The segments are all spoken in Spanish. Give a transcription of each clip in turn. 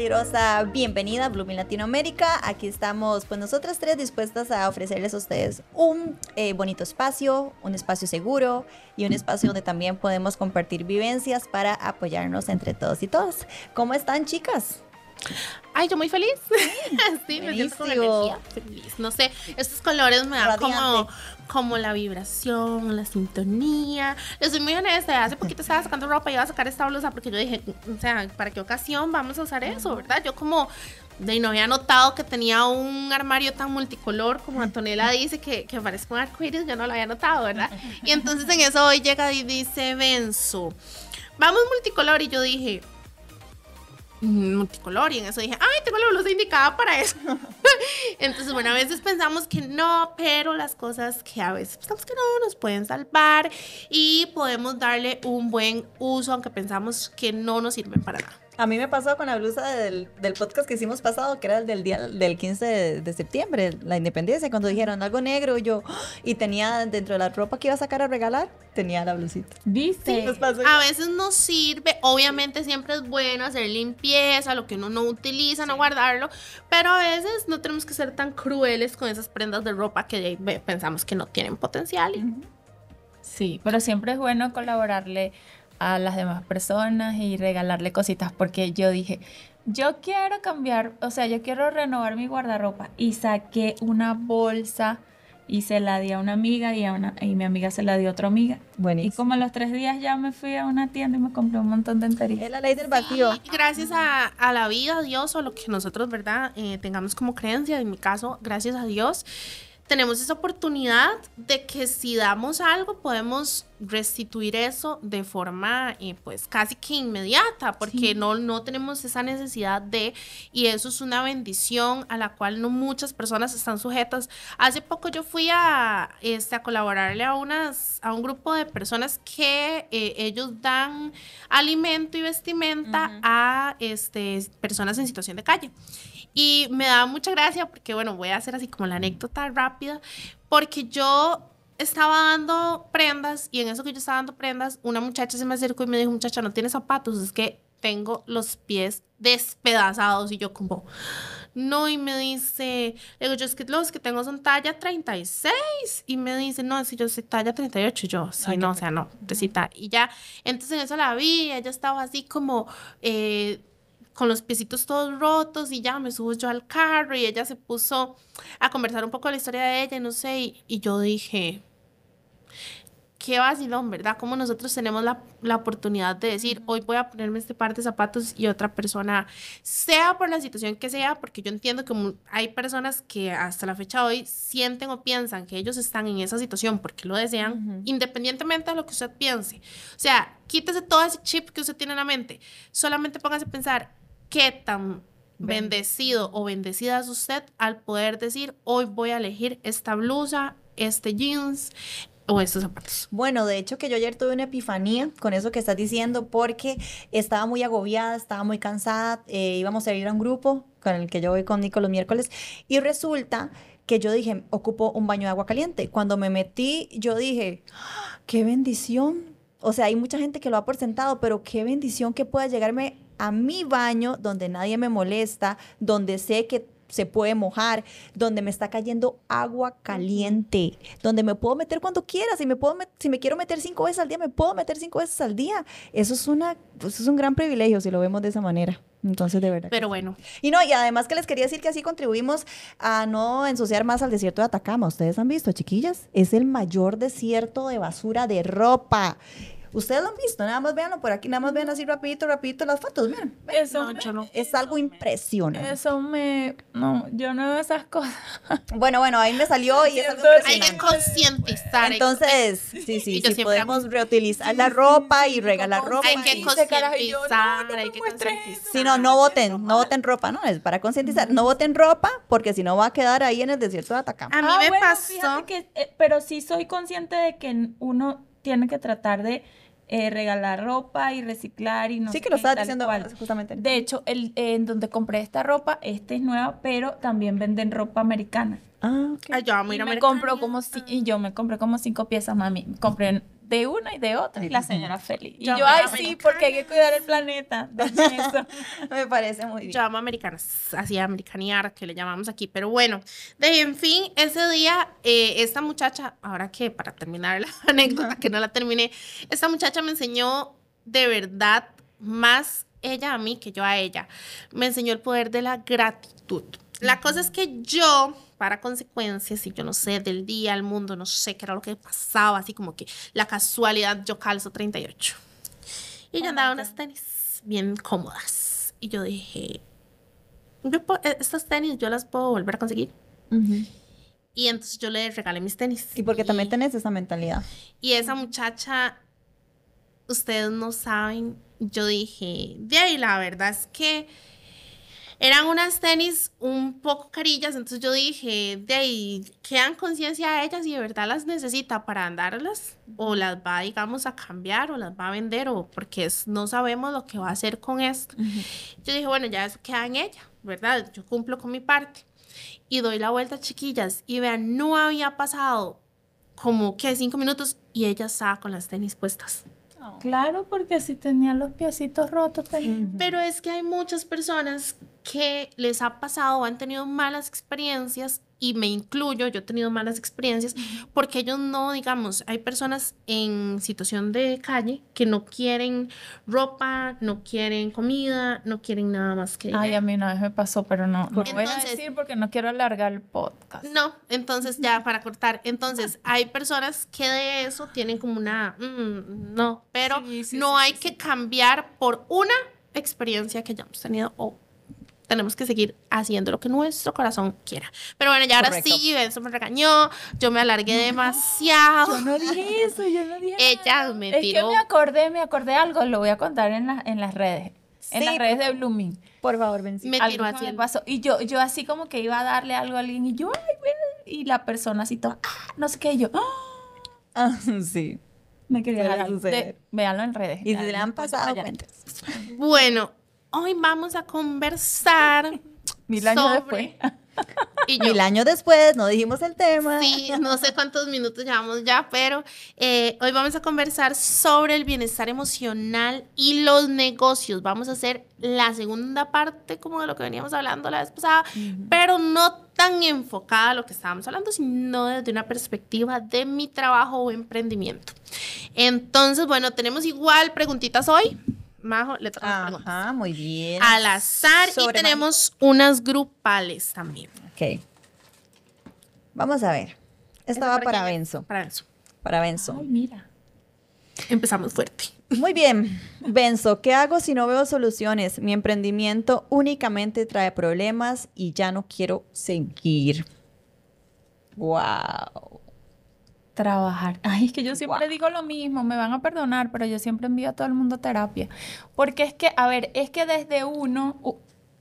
Calurosa bienvenida a Blooming Latinoamérica. Aquí estamos, pues nosotras tres dispuestas a ofrecerles a ustedes un eh, bonito espacio, un espacio seguro y un espacio donde también podemos compartir vivencias para apoyarnos entre todos y todas. ¿Cómo están, chicas? Ay, yo muy feliz. sí, me siento con energía feliz. No sé, estos colores me dan como, como la vibración, la sintonía. Les soy muy honesta. Hace poquito estaba sacando ropa y iba a sacar esta blusa porque yo dije, o sea, ¿para qué ocasión vamos a usar eso, verdad? Yo como de no había notado que tenía un armario tan multicolor como Antonella dice que, que parece un arcoíris, yo no lo había notado, ¿verdad? Y entonces en eso hoy llega y dice Benzo, vamos multicolor y yo dije, multicolor y en eso dije, ay, tengo la blusa indicada para eso. Entonces, bueno, a veces pensamos que no, pero las cosas que a veces pensamos que no nos pueden salvar y podemos darle un buen uso, aunque pensamos que no nos sirven para nada. A mí me pasó con la blusa del, del podcast que hicimos pasado, que era el del día del 15 de, de, septiembre, la independencia, cuando dijeron algo negro, yo, y tenía dentro de la ropa que iba a sacar a regalar, tenía la blusita. ¿Viste? Sí, a veces no sirve, obviamente siempre es bueno hacer limpieza, lo que uno no utiliza, no guardarlo, pero a veces no tenemos que ser tan crueles con esas prendas de ropa que pensamos que no tienen potencial. Sí, pero siempre es bueno colaborarle a las demás personas y regalarle cositas porque yo dije, yo quiero cambiar, o sea, yo quiero renovar mi guardarropa y saqué una bolsa y se la di a una amiga y, a una, y mi amiga se la dio a otra amiga. Buenísimo. Y como a los tres días ya me fui a una tienda y me compré un montón de enterías. Es la ley del vacío. gracias a, a, la vida, a Dios, o lo que nosotros, ¿verdad? Eh, tengamos como creencia, en mi caso, gracias a Dios, tenemos esa oportunidad de que si damos algo podemos restituir eso de forma eh, pues casi que inmediata porque no, no tenemos esa necesidad de y eso es una bendición a la cual no muchas personas están sujetas. Hace poco yo fui a, este, a colaborarle a, unas, a un grupo de personas que eh, ellos dan alimento y vestimenta a este, personas en situación de calle. Y me da mucha gracia porque, bueno, voy a hacer así como la anécdota rápida, porque yo estaba dando prendas y en eso que yo estaba dando prendas, una muchacha se me acercó y me dijo, muchacha, no tienes zapatos, es que tengo los pies despedazados y yo como, no, y me dice, le digo, yo es que los que tengo son talla 36 y me dice, no, si yo soy talla 38, yo, sí, no, o sea, no, necesita. Y ya, entonces en eso la vi, ella estaba así como, eh, con los piecitos todos rotos y ya me subo yo al carro y ella se puso a conversar un poco de la historia de ella, no sé, y, y yo dije, qué vacilón, ¿verdad? Como nosotros tenemos la, la, oportunidad de decir, hoy voy a ponerme este par de zapatos y otra persona, sea por la situación que sea, porque yo entiendo que hay personas que hasta la fecha de hoy sienten o piensan que ellos están en esa situación porque lo desean, independientemente de lo que usted piense. O sea, quítese todo ese chip que usted tiene en la mente, solamente póngase a pensar, qué tan bendecido o bendecida es usted al poder decir, hoy voy a elegir esta blusa, este jeans o estos zapatos. Bueno, de hecho que yo ayer tuve una epifanía con eso que estás diciendo porque estaba muy agobiada, estaba muy cansada, eh, íbamos a ir a un grupo con el que yo voy con Nico los miércoles y resulta que yo dije, ocupo un baño de agua caliente. Cuando me metí, yo dije, ¡Ah, qué bendición. O sea, hay mucha gente que lo ha por sentado, pero qué bendición que pueda llegarme a mi baño donde nadie me molesta, donde sé que se puede mojar, donde me está cayendo agua caliente, donde me puedo meter cuando quiera, si me, puedo si me quiero meter cinco veces al día, me puedo meter cinco veces al día. Eso es, una, pues, eso es un gran privilegio si lo vemos de esa manera. Entonces, de verdad. Pero bueno. Y no, y además que les quería decir que así contribuimos a no ensuciar más al desierto de Atacama. Ustedes han visto, chiquillas, es el mayor desierto de basura de ropa Ustedes lo han visto, nada más véanlo por aquí, nada más vean así rapidito, rapidito las fotos, miren. Eso, No, me- yo no. Es algo impresionante. eso me... No, yo no veo esas cosas. Bueno, bueno, ahí me salió y es algo Siento- Hay que impresionante. concientizar. hay que- Entonces, sí, sí, sí, podemos reutilizar la ropa y regalar ropa. hay que concientizar, no hay que concientizar. Sí, no, no voten, no voten ropa, ¿no? Es para concientizar. No voten ropa porque si no va a quedar ahí en el desierto de Atacama. A mí Ah, me bueno, pasó. que, eh, pero sí soy consciente de que uno tiene que tratar de eh, regalar ropa y reciclar y no sí, sé que lo estaba diciendo cual. justamente. De hecho, el, eh, en donde compré esta ropa, esta es nueva, pero también venden ropa americana. Ah, ok. Ay, yo amo ir Y a me compró como y yo me compré como cinco piezas, mami. Compré de una y de otra y la señora feliz. Y Yo ay, sí, porque hay que cuidar el planeta. Eso. Me parece muy bien. Yo amo americanas, así americanear, que le llamamos aquí. Pero bueno, de en fin, ese día, eh, esta muchacha, ahora que para terminar la anécdota, que no la terminé, esta muchacha me enseñó de verdad más ella a mí que yo a ella. Me enseñó el poder de la gratitud. La cosa es que yo, para consecuencias, y yo no sé, del día al mundo, no sé qué era lo que pasaba, así como que la casualidad, yo calzo 38. Y yo andaba unas tenis bien cómodas. Y yo dije, yo eh, estas tenis yo las puedo volver a conseguir. Y entonces yo le regalé mis tenis. Y porque también tenés esa mentalidad. Y esa muchacha, ustedes no saben, yo dije, de ahí la verdad es que eran unas tenis un poco carillas, entonces yo dije, de ahí, quedan conciencia a ellas y de verdad las necesita para andarlas o las va, digamos, a cambiar o las va a vender o porque es- no sabemos lo que va a hacer con esto. Yo dije, bueno, ya eso queda en ella, ¿verdad? Yo cumplo con mi parte. Y doy la vuelta, chiquillas, y vean, no había pasado como que cinco minutos y ella estaba con las tenis puestas. Claro, porque si tenía los piecitos rotos, pues, Pero es que hay muchas personas que les ha pasado o han tenido malas experiencias y me incluyo, yo he tenido malas experiencias porque ellos no, digamos, hay personas en situación de calle que no quieren ropa, no quieren comida, no quieren nada más que Ay, a mí una vez me pasó, pero no, no voy a decir porque no quiero alargar el podcast. No, entonces ya para cortar. Entonces, hay personas que de eso tienen como una, mm, no, pero Sí, sí, no sí, hay que cambiar por una experiencia que ya hemos tenido o tenemos que seguir haciendo lo que nuestro corazón quiera. Pero bueno, ya ahora Correcto. sí, eso me regañó, yo me alargué demasiado. Yo no dije eso, yo no dije Ella me Es que tiró. me acordé, me acordé algo, lo voy a contar en, la- en las redes. En Sí, las redes de Blooming. Por favor, Benzi. Me Algo tiró así. me pasó. Y yo, yo así como que iba a darle algo a alguien y yo, ay, ven. Y la persona así toda, ah, no sé qué, y yo, ah, Ah, sí. me quería dejar. suceder. De, véanlo en redes. Y si le han pasado, vayan. cuentes. Bueno, hoy vamos a conversar. Mil años sobre- después. Y yo, Mil años después, no dijimos el tema. Sí, no sé cuántos minutos llevamos ya, pero eh, hoy vamos a conversar sobre el bienestar emocional y los negocios. Vamos a hacer la segunda parte como de lo que veníamos hablando la vez pasada, pero no tan enfocada a lo que estábamos hablando, sino desde una perspectiva de mi trabajo o emprendimiento. Entonces, bueno, tenemos igual preguntitas hoy. Majo, le toca preguntas. Ajá, muy bien. Al azar y tenemos unas grupales también. Ok. Vamos a ver. Esta va ¿Para? Benzo. Para Benzo. Para Benzo. Ay, mira. Empezamos fuerte. Muy bien. Benzo, ¿qué hago si no veo soluciones? Mi emprendimiento únicamente trae problemas y ya no quiero seguir. Wow. Trabajar. Ay, es que yo siempre digo lo mismo, me van a perdonar, pero yo siempre envío a todo el mundo a terapia. Porque es que, a ver, es que desde uno,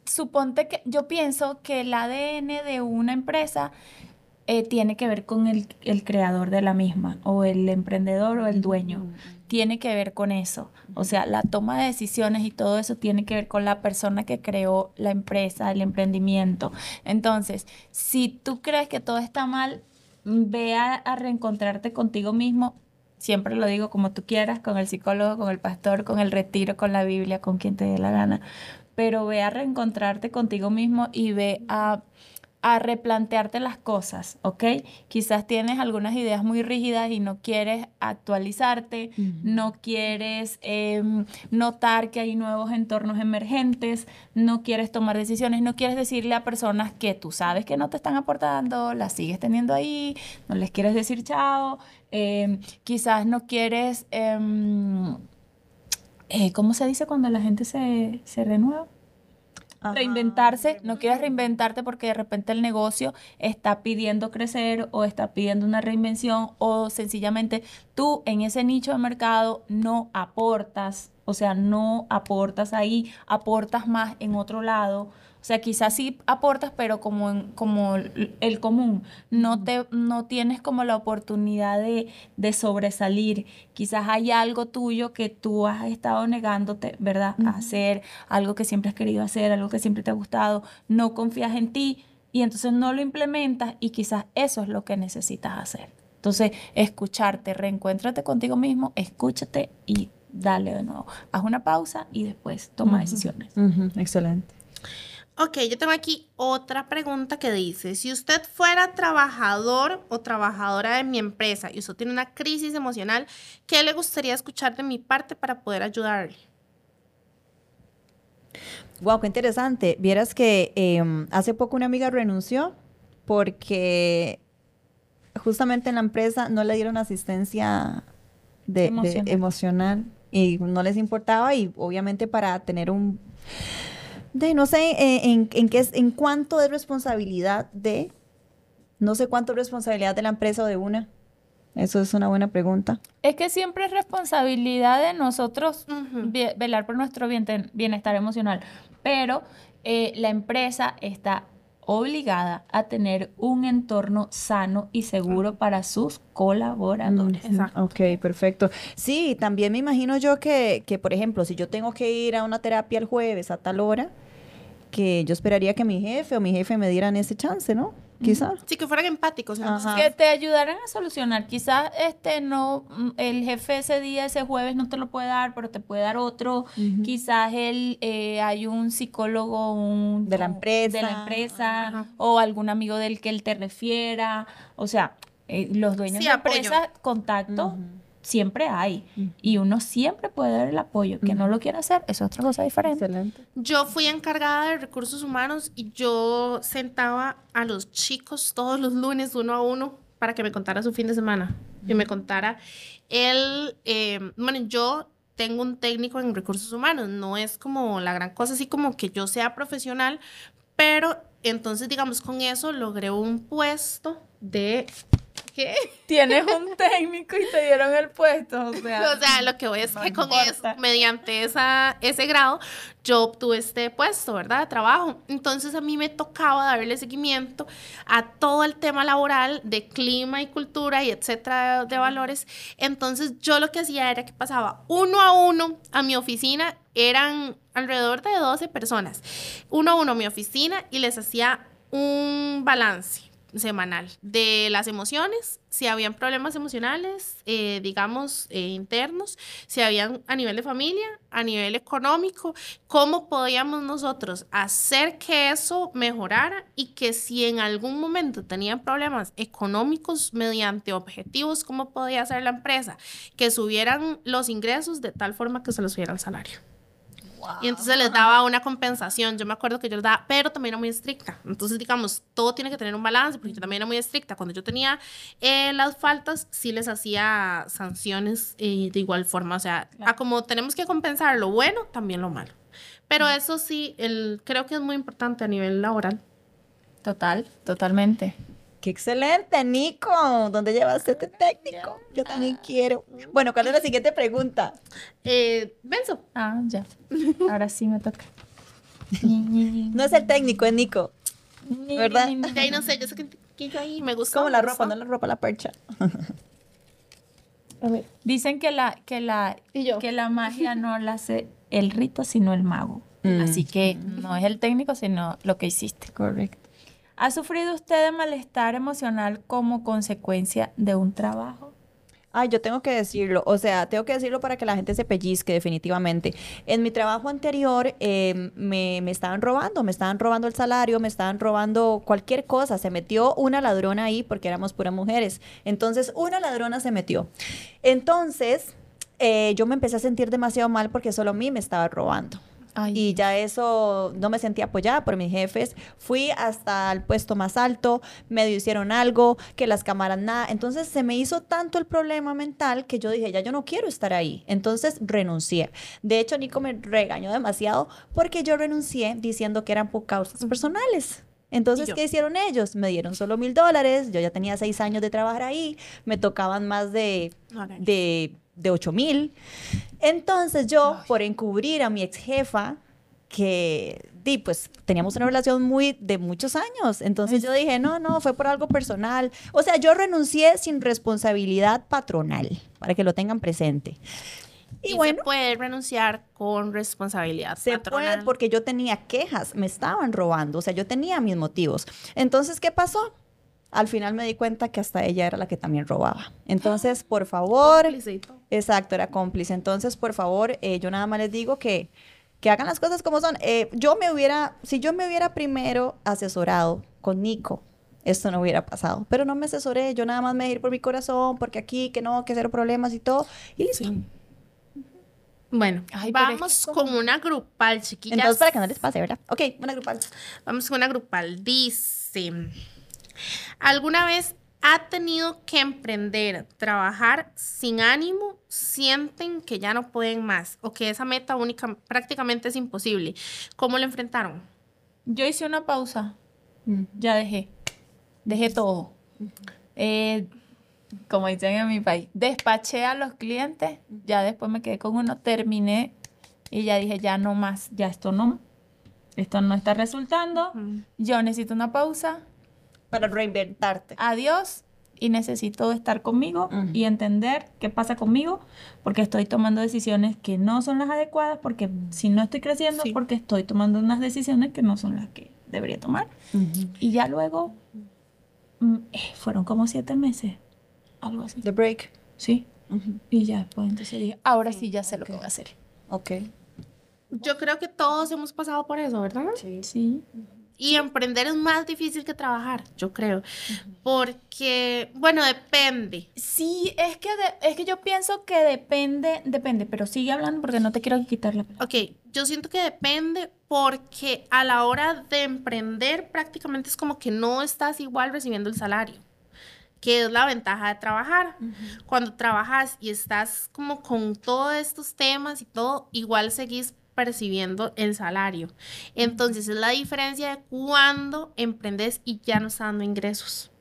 suponte que yo pienso que el ADN de una empresa eh, tiene que ver con el, el creador de la misma, o el emprendedor o el dueño. Tiene que ver con eso. O sea, la toma de decisiones y todo eso tiene que ver con la persona que creó la empresa, el emprendimiento. Entonces, si tú crees que todo está mal, ve a, reencontrarte contigo mismo. Siempre lo digo como tú quieras, con el psicólogo, con el pastor, con el retiro, con la Biblia, con quien te dé la gana. Pero ve a reencontrarte contigo mismo y ve a a replantearte las cosas, ¿ok? Quizás tienes algunas ideas muy rígidas y no quieres actualizarte, no quieres em, notar que hay nuevos entornos emergentes, no quieres tomar decisiones, no quieres decirle a personas que tú sabes que no te están aportando, las sigues teniendo ahí, no les quieres decir chao, em, quizás no quieres, em, eh, ¿cómo se dice cuando la gente se, se renueva? Reinventarse, no quieres reinventarte porque de repente el negocio está pidiendo crecer o está pidiendo una reinvención o sencillamente tú en ese nicho de mercado no aportas, o sea, no aportas ahí, aportas más en otro lado o sea, quizás sí aportas, pero como, como el común, no, te, no tienes como la oportunidad de, de sobresalir. Quizás hay algo tuyo que tú has estado negándote, ¿verdad? A hacer algo que siempre has querido hacer, algo que siempre te ha gustado, no confías en ti y entonces no lo implementas y quizás eso es lo que necesitas hacer. Entonces, escucharte, reencuéntrate contigo mismo, escúchate y dale de nuevo. Haz una pausa y después toma decisiones. Excelente. Ok, yo tengo aquí otra pregunta que dice, si usted fuera trabajador o trabajadora de mi empresa y usted tiene una crisis emocional, ¿qué le gustaría escuchar de mi parte para poder ayudarle? Wow, qué interesante. Vieras que em, hace poco una amiga renunció porque justamente en la empresa no le dieron asistencia de, emocional. de, emocional y no les importaba y obviamente para tener un de no sé eh, en, en, qué es, en cuánto es responsabilidad de, no sé cuánto es responsabilidad de la empresa o de una. Eso es una buena pregunta. Es que siempre es responsabilidad de nosotros velar por nuestro bienestar emocional, pero eh, la empresa está obligada a tener un entorno sano y seguro para sus colaboradores. Exacto. Ok, perfecto. Sí, también me imagino yo que, que, por ejemplo, si yo tengo que ir a una terapia el jueves a tal hora, que yo esperaría que mi jefe o mi jefe me dieran ese chance, ¿no? Quizás. Sí, que fueran empáticos. Que te ayudaran a solucionar. Quizás este no, mm, el jefe ese día, ese jueves no te lo puede dar, pero te puede dar otro. Quizás él, eh, hay un psicólogo un, de la empresa, de la empresa o algún amigo del que él te refiera. O sea, eh, los dueños de empresas, contacto siempre hay. Y uno siempre puede dar el apoyo. Que no lo quiera hacer es otra cosa diferente. Excelente. Yo fui encargada de recursos humanos y yo sentaba a los chicos todos los lunes uno a uno para que me contara su fin de semana. Y me contara, él, eh, bueno, yo tengo un técnico en recursos humanos, no es como la gran cosa, así como que yo sea profesional, pero entonces, digamos, con eso logré un puesto de ¿Qué? Tienes un técnico y te dieron el puesto. O sea, o sea lo que voy es que con eso, mediante esa, ese grado, yo obtuve este puesto, ¿verdad? De trabajo. Entonces a mí me tocaba darle seguimiento a todo el tema laboral de clima y cultura y etcétera, de valores. Entonces yo lo que hacía era que pasaba uno a uno a mi oficina, eran alrededor de 12 personas, uno a uno a mi oficina y les hacía un balance semanal de las emociones, si habían problemas emocionales, eh, digamos, eh, internos, si habían a nivel de familia, a nivel económico, cómo podíamos nosotros hacer que eso mejorara y que si en algún momento tenían problemas económicos mediante objetivos, cómo podía hacer la empresa que subieran los ingresos de tal forma que se les subiera el salario. Y entonces les daba una compensación. Yo me acuerdo que yo les daba, pero también era muy estricta. Entonces, digamos, todo tiene que tener un balance, porque yo también era muy estricta. Cuando yo tenía eh, las faltas, sí les hacía sanciones eh, de igual forma. O sea, a como tenemos que compensar lo bueno, también lo malo. Pero eso sí, el, creo que es muy importante a nivel laboral. Total, totalmente. Qué excelente, Nico. ¿Dónde llevaste este técnico? Yo también quiero. Bueno, ¿cuál es la siguiente pregunta? Eh, Benzo. Ah, ya. Ahora sí me toca. no es el técnico, es Nico. ¿Verdad? Ahí no sé, yo sé que, yo ahí me gusta. Como la ropa, no la ropa, la percha. A ver. Dicen que la, que la, que la magia no la hace el rito, sino el mago. Mm. Así que no es el técnico, sino lo que hiciste. Correcto. ¿Ha sufrido usted de malestar emocional como consecuencia de un trabajo? Ay, yo tengo que decirlo, o sea, tengo que decirlo para que la gente se pellizque definitivamente. En mi trabajo anterior eh, me, me estaban robando, me estaban robando el salario, me estaban robando cualquier cosa. Se metió una ladrona ahí porque éramos puras mujeres. Entonces, una ladrona se metió. Entonces, eh, yo me empecé a sentir demasiado mal porque solo a mí me estaba robando. Ay, Y ya eso no me sentía apoyada por mis jefes. Fui hasta el puesto más alto, medio hicieron algo, que las cámaras nada. Entonces se me hizo tanto el problema mental que yo dije, ya yo no quiero estar ahí. Entonces renuncié. De hecho, Nico me regañó demasiado porque yo renuncié diciendo que eran por causas personales. Entonces? ¿qué hicieron ellos? Me dieron solo mil dólares, yo ya tenía seis años de trabajar ahí, me tocaban más de Órale. de, de 8 mil. Entonces yo, por encubrir a mi ex jefa, que di, pues teníamos una relación muy de muchos años, entonces yo dije, no, no, fue por algo personal. O sea, yo renuncié sin responsabilidad patronal, para que lo tengan presente. Y, Y, bueno, se puede renunciar con responsabilidad se patronal. puede porque yo tenía quejas, me estaban robando, o sea, yo tenía mis motivos. Entonces, ¿qué pasó? Al final me di cuenta que hasta ella era la que también robaba. Entonces, por favor, todo. Exacto, era cómplice. Entonces, por favor, eh, yo nada más les digo que, que hagan las cosas como son. Eh, yo me hubiera, si yo me hubiera primero asesorado con Nico, esto no hubiera pasado. Pero no me asesoré, yo nada más me dejé ir por mi corazón, porque aquí, que no, que cero problemas y todo. Y listo. Sí. Bueno, Ay, pero es que vamos como- con una grupal, chiquillas. Entonces, para que no les pase, ¿verdad? Ok, una grupal. Vamos con una grupal. Dice, ¿alguna vez ha tenido que emprender, trabajar sin ánimo? ¿Sienten que ya no pueden más o que esa meta única prácticamente es imposible? ¿Cómo lo enfrentaron? Yo hice una pausa. Ya dejé. Dejé todo. Eh, como dicen en mi país, despaché a los clientes. Ya después me quedé con uno, terminé y ya dije, ya no más, ya esto no. Esto no está resultando. Yo necesito una pausa. Para reinventarte. Adiós. Y necesito estar conmigo y entender qué pasa conmigo, porque estoy tomando decisiones que no son las adecuadas, porque si no estoy creciendo, Sí. porque estoy tomando unas decisiones que no son las que debería tomar. Y ya luego, mm, eh, fueron como siete meses, algo así. The break. Sí. Y ya después entonces dije, ahora sí ya sé lo que voy a hacer. Ok. Yo creo que todos hemos pasado por eso, ¿verdad? Sí. Y emprender es más difícil que trabajar, yo creo. Porque, bueno, depende. Sí, es que, de- es que yo pienso que depende, depende, pero sigue hablando porque no te quiero quitar la palabra. Ok, yo siento que depende porque a la hora de emprender prácticamente es como que no estás igual recibiendo el salario, que es la ventaja de trabajar. Cuando trabajas y estás como con todos estos temas y todo, igual seguís percibiendo el salario. Entonces es la diferencia de cuando emprendes y ya no está dando ingresos.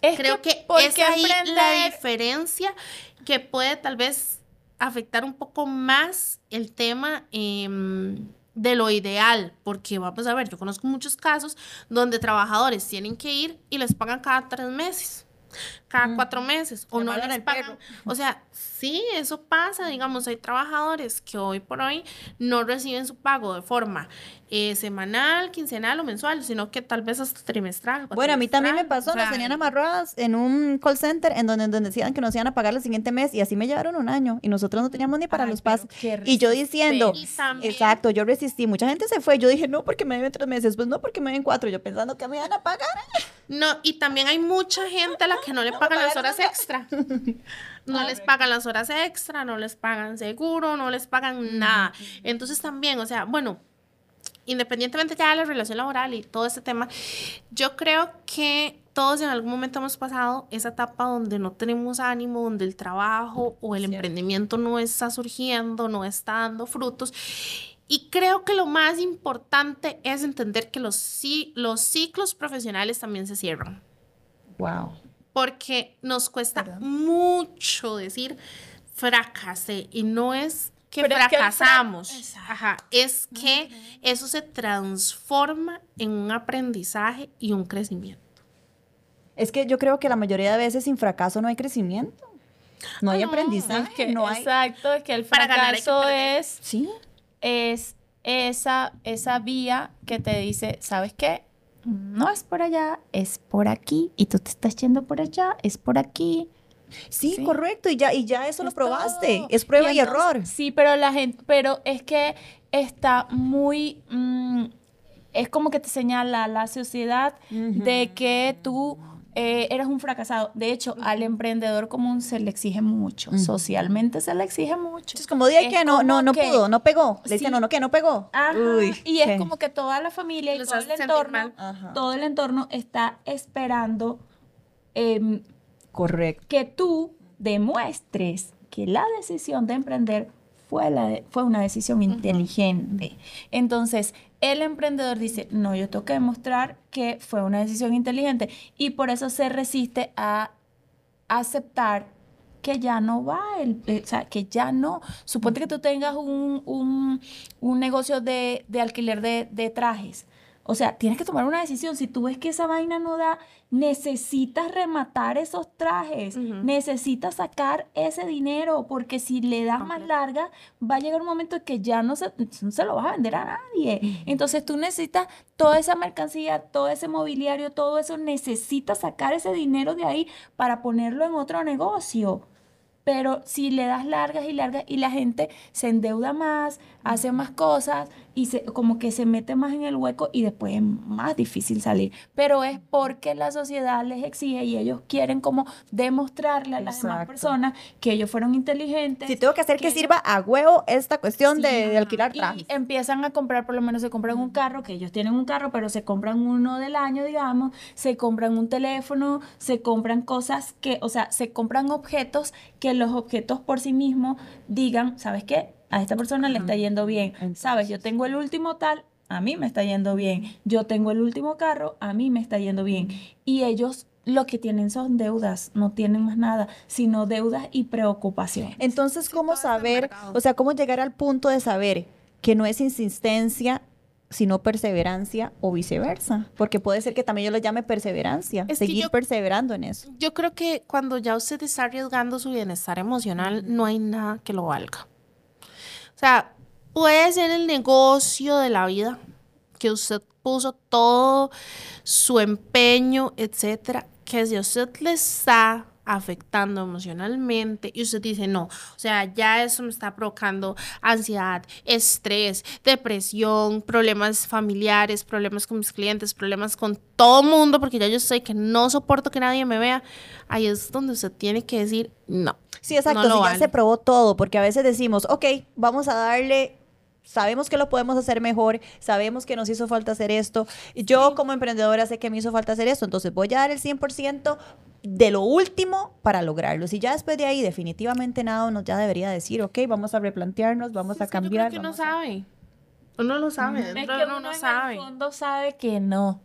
Es Creo que es ahí la diferencia que puede tal vez afectar un poco más el tema em, de lo ideal, porque vamos a ver, yo conozco muchos casos donde trabajadores tienen que ir y les pagan cada tres meses, cada cuatro meses, o Le no les pagan. O sea, sí, eso pasa, digamos, hay trabajadores que hoy por hoy no reciben su pago de forma eh, semanal, quincenal o mensual, sino que tal vez hasta trimestral. Bueno, a mí también me pasó, nos tenían amarradas en un call center en donde, donde decían que nos iban a pagar el siguiente mes y así me llevaron un año y nosotros no teníamos ni para Ay, los qué Y yo diciendo, Y también- exacto, yo resistí, mucha gente se fue, yo dije, no, porque me deben tres meses, pues no, porque me deben cuatro, yo pensando que me iban a pagar. No, y también hay mucha gente a la que no le pagan las horas extra. No les pagan las horas extra, no les pagan seguro, no les pagan nada. Entonces también, o sea, bueno, independientemente ya de la relación laboral y todo este tema, yo creo que todos en algún momento hemos pasado esa etapa donde no tenemos ánimo, donde el trabajo o el emprendimiento no está surgiendo, no está dando frutos. Y creo que lo más importante es entender que los, ci- los ciclos profesionales también se cierran Wow. porque nos cuesta mucho decir fracasé y no es que Pero es que fracasamos, ajá, es que eso se transforma en un aprendizaje y un crecimiento. Es que yo creo que la mayoría de veces sin fracaso no hay crecimiento. No hay Ah, no, aprendizaje, Es que- no hay... Exacto, es que el Para ganar hay que fracaso perder. es, Sí. Es esa, esa vía que te dice, ¿sabes qué? No es por allá, es por aquí. Y tú te estás yendo por allá, es por aquí. Sí, Sí. correcto, y ya, y ya eso lo probaste. todo. Es prueba y, entonces- error. Sí, pero la gente, pero es que está muy, mm, es como que te señala la sociedad de que tú eh, eres un fracasado. De hecho, al emprendedor común se le exige mucho, socialmente se le exige mucho. Es como día Es que no, no, no que- pudo, no pegó. Le dicen, Sí. no, no, que no pegó. Ajá, Uy, y es sí. como que toda la familia y Los todo el entorno, todo el entorno está esperando em, Correcto. que tú demuestres que la decisión de emprender fue, la de- fue una decisión inteligente. Entonces, el emprendedor dice, no, yo tengo que demostrar que fue una decisión inteligente y por eso se resiste a aceptar que ya no va, el, eh, o sea, que ya no. Suponte que tú tengas un, un- un negocio de, de alquiler de, de trajes. O sea, tienes que tomar una decisión. Si tú ves que esa vaina no da, necesitas rematar esos trajes, necesitas sacar ese dinero, porque si le das más larga, va a llegar un momento en que ya no se, no se lo vas a vender a nadie. Entonces tú necesitas toda esa mercancía, todo ese mobiliario, todo eso, necesitas sacar ese dinero de ahí para ponerlo en otro negocio. Pero si le das largas y largas y la gente se endeuda más, hace más cosas y se, como que se mete más en el hueco y después es más difícil salir. Pero es porque la sociedad les exige y ellos quieren como demostrarle a las demás personas que ellos fueron inteligentes. Si tengo que hacer que, sirva a huevo esta cuestión Sí, de, alquilar Y trajes. empiezan a comprar, por lo menos se compran un carro, que ellos tienen un carro, pero se compran uno del año, digamos, se compran un teléfono, se compran cosas que, o sea, se compran objetos que los objetos por sí mismos digan, ¿sabes qué? A esta persona le está yendo bien. ¿Sabes? Yo tengo el último tal, a mí me está yendo bien. Yo tengo el último carro, a mí me está yendo bien. Y ellos lo que tienen son deudas, no tienen más nada, sino deudas y preocupaciones. Entonces, ¿cómo saber, o sea, cómo llegar al punto de saber que no es insistencia, sino perseverancia o viceversa? Porque puede ser que también yo lo llame perseverancia, Es seguir yo- perseverando en eso. Yo creo que cuando ya usted está arriesgando su bienestar emocional, no hay nada que lo valga. Sea, puede ser el negocio de la vida, que usted puso todo su empeño, etcétera, que si usted le está afectando emocionalmente y usted dice, no, o sea, ya eso me está provocando ansiedad, estrés, depresión, problemas familiares, problemas con mis clientes, problemas con todo mundo, porque ya yo sé que no soporto que nadie me vea, ahí es donde usted tiene que decir, no. Sí, exacto, No si ya vale. se probó todo, porque a veces decimos, ok, vamos a darle, sabemos que lo podemos hacer mejor, sabemos que nos hizo falta hacer esto, yo como emprendedora sé que me hizo falta hacer esto, entonces voy a dar el 100% de lo último para lograrlo. Si ya después de ahí definitivamente nada uno ya debería decir, ok, vamos a replantearnos, vamos a que yo creo cambiar. que a- sabe. Uno lo sabe, Es dentro que de uno, uno no en sabe. el fondo sabe que no.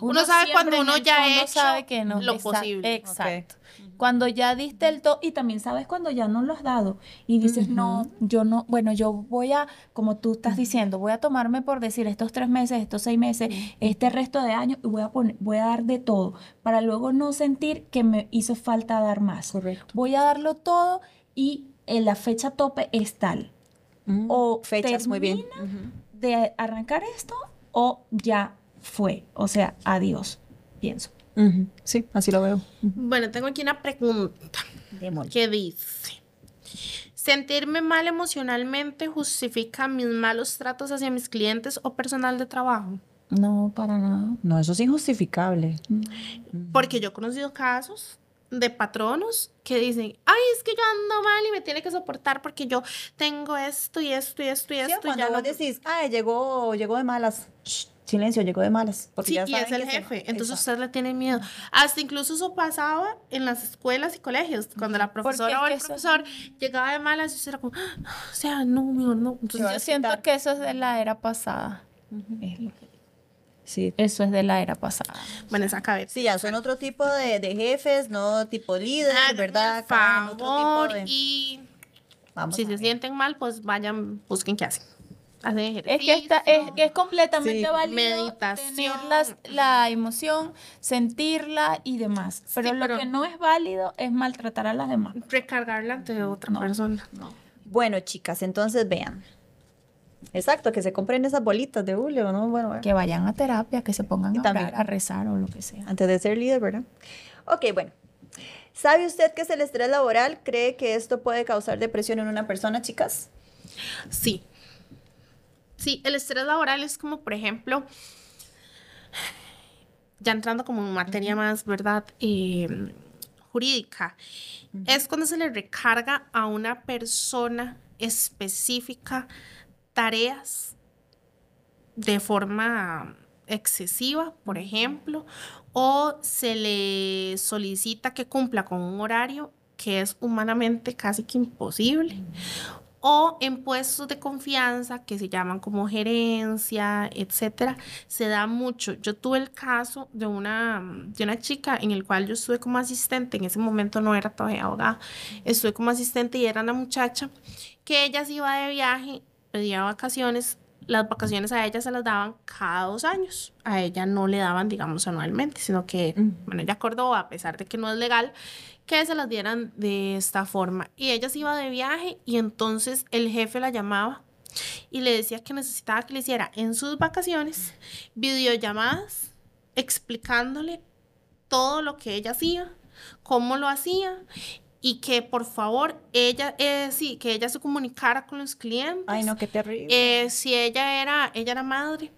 Uno sabe cuando en uno ya ha hecho sabe que no. lo Exact- posible. Exacto. Cuando ya diste el todo y también sabes cuando ya no lo has dado y dices, no, yo no, bueno, yo voy a, como tú estás diciendo, voy a tomarme por decir estos tres meses, estos seis meses, este resto de años y voy a poner, voy a dar de todo para luego no sentir que me hizo falta dar más. Correcto. Voy a darlo todo y en la fecha tope es tal. Mm, O fechas, muy bien. De arrancar esto o ya fue. O sea, adiós, pienso. Sí, así lo veo. Bueno, tengo aquí una pregunta que dice, ¿sentirme mal emocionalmente justifica mis malos tratos hacia mis clientes o personal de trabajo? No, para nada. No, eso es injustificable. Porque yo he conocido casos de patronos que dicen, ay, es que yo ando mal y me tiene que soportar porque yo tengo esto y esto y esto y Sí, esto. y cuando ya vos no- decís, ay, llegó, llegó de malas. Shh, silencio, llegó de malas. Porque Sí, ya y es el que se- jefe. Entonces Exacto. usted le tiene miedo. Hasta incluso eso pasaba en las escuelas y colegios. Cuando la profesora es o el eso- profesor llegaba de malas, y usted era como, "Ah, o sea, no, no. Entonces, Yo a siento que eso es de la era pasada. Es lo que- Sí. Eso es de la era pasada. bueno, esa cabeza. Sí, ya son otro tipo de, de jefes, no tipo líderes, ¿verdad? Otro tipo favor. de- Y Vamos si se sienten mal, pues vayan, busquen qué hacen. Hacen Es que, está, es, que es completamente Sí. válido Meditación. tener las- la emoción, sentirla y demás. Pero Sí, lo pero- que no es válido es maltratar a las demás. recargarla ante otra persona. Bueno, chicas, entonces vean. Exacto, que se compren esas bolitas de julio, ¿no? Bueno, bueno, Que vayan a terapia, que se pongan a también. orar, a rezar o lo que sea. antes de ser líder, ¿verdad? Ok, bueno. ¿Sabe usted qué es el estrés laboral? ¿Cree que esto puede causar depresión en una persona, chicas? Sí. Sí, el estrés laboral es como, por ejemplo, ya entrando como en materia más, ¿verdad? Eh, jurídica, es cuando se le recarga a una persona específica tareas de forma excesiva, por ejemplo, o se le solicita que cumpla con un horario que es humanamente casi que imposible, o en puestos de confianza que se llaman como gerencia, etcétera, se da mucho. Yo tuve el caso de una, de una chica en el cual yo estuve como asistente, en ese momento no era todavía abogada, estuve como asistente y era una muchacha que ella se iba de viaje, pedía vacaciones, las vacaciones a ella se las daban cada dos años. A ella no le daban, digamos, anualmente, sino que, bueno, ella acordó, a pesar de que no es legal, que se las dieran de esta forma. Y ella se iba de viaje y entonces el jefe la llamaba y le decía que necesitaba que le hiciera en sus vacaciones videollamadas explicándole todo lo que ella hacía, cómo lo hacía y que por favor ella eh, sí que ella se comunicara con los clientes. Ay no qué terrible. Eh, si ella era ella era madre.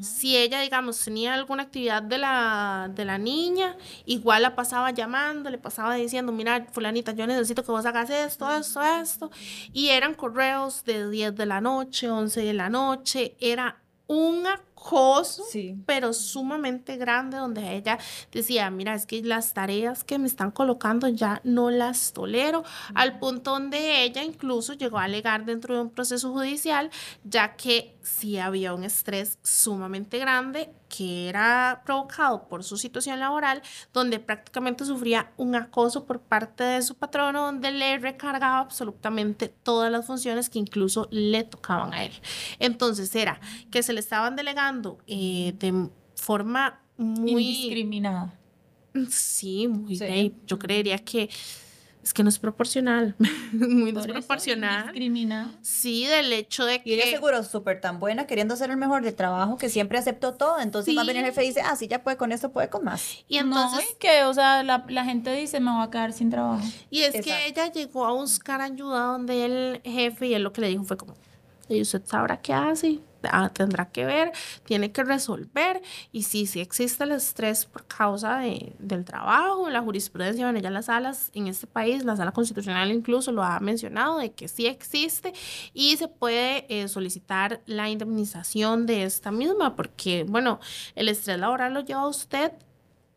Si ella, digamos, tenía alguna actividad de la, de la niña, igual la pasaba llamando, le pasaba diciendo, mira, fulanita, yo necesito que vos hagas esto, esto, esto. Y eran correos de 10 de la noche, 11 de la noche, era una acoso, pero sumamente grande, donde ella decía, mira, es que las tareas que me están colocando ya no las tolero, al punto donde ella incluso llegó a alegar dentro de un proceso judicial, ya que sí había un estrés sumamente grande que era provocado por su situación laboral, donde prácticamente sufría un acoso por parte de su patrono, donde le recargaba absolutamente todas las funciones que incluso le tocaban a él. Entonces era que se le estaban delegando eh, de forma muy... Indiscriminada. Sí, muy Yo creería que es que no es proporcional, muy desproporcional. Discrimina. Sí, del hecho de que... Y ella seguro súper tan buena, queriendo hacer el mejor del trabajo, que siempre aceptó todo, entonces va a venir el jefe y dice, ah, sí, ya puede con esto, puede con más. Y entonces... No, que, o sea, la, la, gente dice, me voy a quedar sin trabajo. Y es que ella llegó a buscar ayuda donde el jefe, y él lo que le dijo fue como, y usted sabrá qué hace, Ah, tendrá que ver, tiene que resolver. Y si sí, existe el estrés por causa de, del trabajo, la jurisprudencia, bueno, ya las salas en este país, la sala constitucional incluso lo ha mencionado de que sí existe y se puede eh, solicitar la indemnización de esta misma porque, bueno, el estrés laboral lo lleva a usted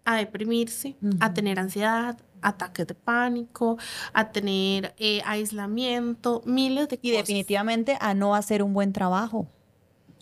a deprimirse, a tener ansiedad, ataques de pánico, a tener eh, aislamiento, miles de cosas. Y definitivamente a no hacer un buen trabajo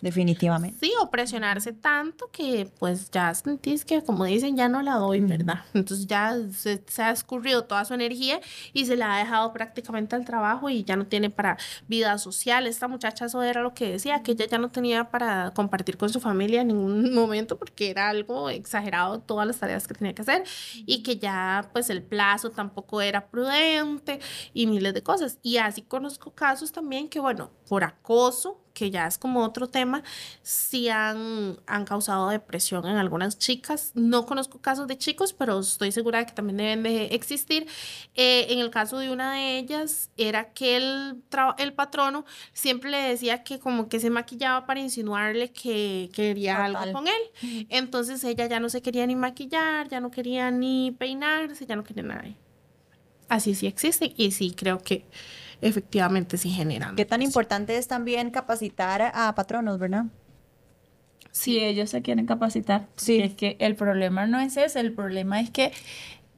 definitivamente. Sí, o presionarse tanto que pues ya sentís que, como dicen, ya no la doy, ¿verdad? Entonces ya se, ha escurrido toda su energía y se la ha dejado prácticamente al trabajo y ya no tiene para vida social. Esta muchacha eso era lo que decía, que ella ya no tenía para compartir con su familia en ningún momento porque era algo exagerado todas las tareas que tenía que hacer y que ya pues el plazo tampoco era prudente y miles de cosas. Y así conozco casos también que, bueno, por acoso, que ya es como otro tema, sí han, han causado depresión en algunas chicas. No conozco casos de chicos, pero estoy segura de que también deben de existir. Eh, en el caso de una de ellas, era que el, el patrono siempre le decía que como que se maquillaba para insinuarle que quería algo con él. Entonces ella ya no se quería ni maquillar, ya no quería ni peinarse, ya no quería nada. Así sí existe y sí creo que efectivamente sí generan. Qué tan importante es también capacitar a patronos, ¿verdad? Si ellos se quieren capacitar. Sí. Es que el problema no es ese, el problema es que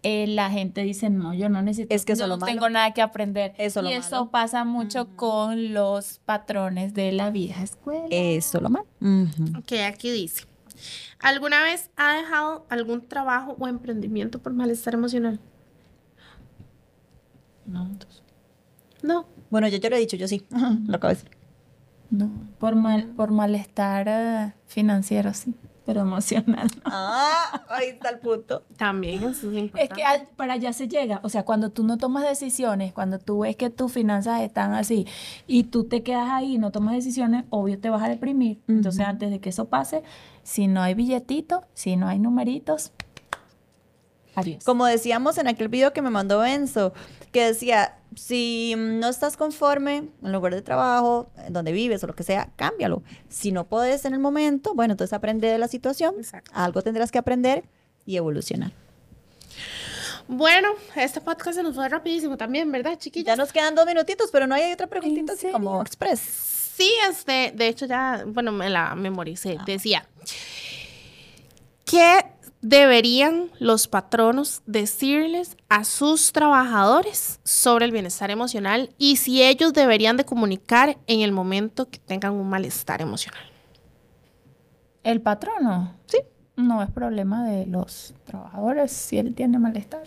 eh, la gente dice, no, yo no necesito, es que no tengo nada que aprender. Eso y eso pasa mucho con los patrones de la vieja escuela. Eso lo malo. Ok, aquí dice, ¿alguna vez ha dejado algún trabajo o emprendimiento por malestar emocional? No, entonces. No. Bueno, yo ya lo he dicho, yo sí. lo acabo de decir. No, por, mal, por malestar eh, financiero, sí, pero emocional. Ah, ahí está el punto. También es Es que para allá se llega. O sea, cuando tú no tomas decisiones, cuando tú ves que tus finanzas están así y tú te quedas ahí y no tomas decisiones, obvio te vas a deprimir. Entonces, antes de que eso pase, si no hay billetitos, si no hay numeritos, Adiós. Como decíamos en aquel video que me mandó Enzo, que decía, si no estás conforme en el lugar de trabajo, donde vives o lo que sea, cámbialo. Si no puedes en el momento, bueno, entonces aprende de la situación, Exacto. algo tendrás que aprender y evolucionar. Bueno, este podcast se nos fue rapidísimo también, ¿verdad, chiquillos? Ya nos quedan dos minutitos, pero no hay otra preguntita ¿En así como express. Sí, este, de hecho ya, bueno, me la memoricé. Decía, ¿qué deberían los patronos decirles a sus trabajadores sobre el bienestar emocional y si ellos deberían de comunicar en el momento que tengan un malestar emocional? ¿El patrono? Sí. No es problema de los trabajadores si él tiene malestar.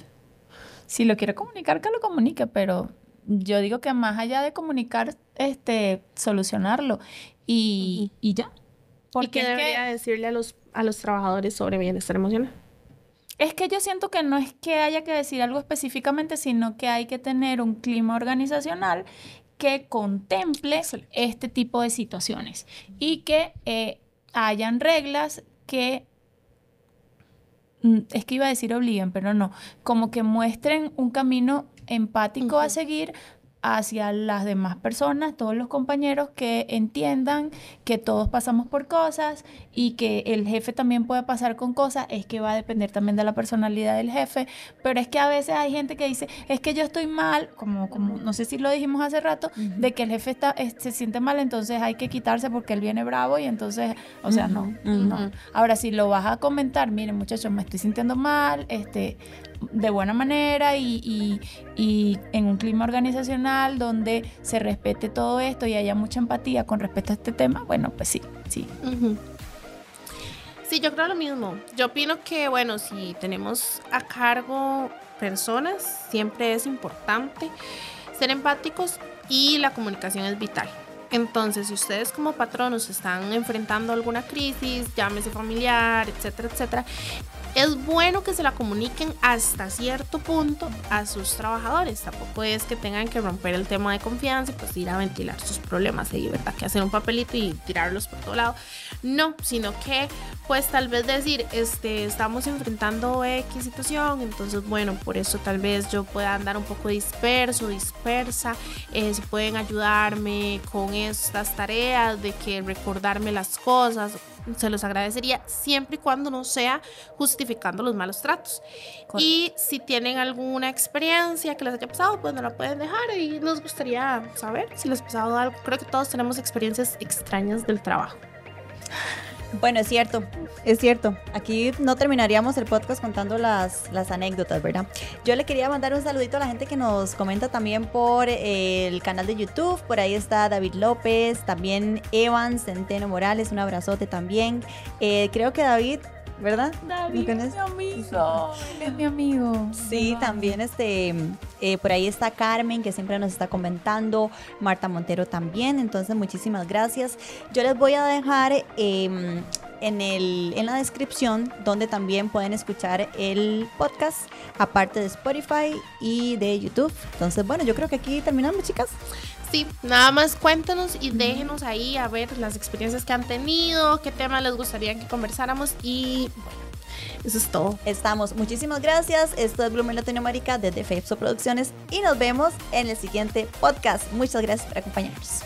Si lo quiere comunicar, que lo comunique, pero yo digo que más allá de comunicar, este, solucionarlo y, y ya. ¿Y qué es que- debería decirle a los, a los trabajadores sobre bienestar emocional? Es que yo siento que no es que haya que decir algo específicamente, sino que hay que tener un clima organizacional que contemple Excelente. este tipo de situaciones y que eh, hayan reglas que, mm, es que iba a decir obliguen, pero no, como que muestren un camino empático a seguir hacia las demás personas, todos los compañeros que entiendan que todos pasamos por cosas y que el jefe también puede pasar con cosas, es que va a depender también de la personalidad del jefe, pero es que a veces hay gente que dice, es que yo estoy mal, como, como no sé si lo dijimos hace rato, de que el jefe está, es- se siente mal, entonces hay que quitarse porque él viene bravo y entonces, o sea, no, no. Ahora, si lo vas a comentar, miren muchachos, me estoy sintiendo mal, este, de buena manera y, y- en un clima organizacional donde se respete todo esto y haya mucha empatía con respecto a este tema, bueno, pues sí, sí. Sí, yo creo lo mismo. Yo opino que, bueno, si tenemos a cargo personas, siempre es importante ser empáticos y la comunicación es vital. Entonces, si ustedes como patronos están enfrentando alguna crisis, llámese familiar, etcétera, etcétera, es bueno que se la comuniquen hasta cierto punto a sus trabajadores. Tampoco es que tengan que romper el tema de confianza y pues ir a ventilar sus problemas y, ¿verdad? Que hacer un papelito y tirarlos por todo lado. No, sino que pues tal vez decir, este, estamos enfrentando X situación, entonces bueno, por eso tal vez yo pueda andar un poco disperso, dispersa, eh, si pueden ayudarme con estas tareas de que recordarme las cosas, se los agradecería siempre y cuando no sea justificando los malos tratos. Y si tienen alguna experiencia que les haya pasado, pues nos la pueden dejar y nos gustaría saber si les ha pasado algo. Creo que todos tenemos experiencias extrañas del trabajo. Bueno, es cierto, es cierto. Aquí no terminaríamos el podcast contando las, las anécdotas, ¿verdad? Yo le quería mandar un saludito a la gente que nos comenta también por eh, el canal de YouTube. Por ahí está David López, también Evan Centeno Morales, un abrazote también. Eh, creo que David, ¿verdad? David ¿Lo es mi amigo, él es mi amigo. Sí, también este, eh, por ahí está Carmen, que siempre nos está comentando, Marta Montero también, entonces muchísimas gracias. Yo les voy a dejar eh, en, el, en la descripción donde también pueden escuchar el podcast, aparte de Spotify y de YouTube. Entonces, bueno, yo creo que aquí terminamos, chicas. Sí, nada más cuéntenos y déjenos ahí a ver las experiencias que han tenido, qué temas les gustaría que conversáramos y bueno, eso es todo. Estamos. Muchísimas gracias. Esto es Bloomer Latinoamérica desde Fapso Producciones y nos vemos en el siguiente podcast. Muchas gracias por acompañarnos.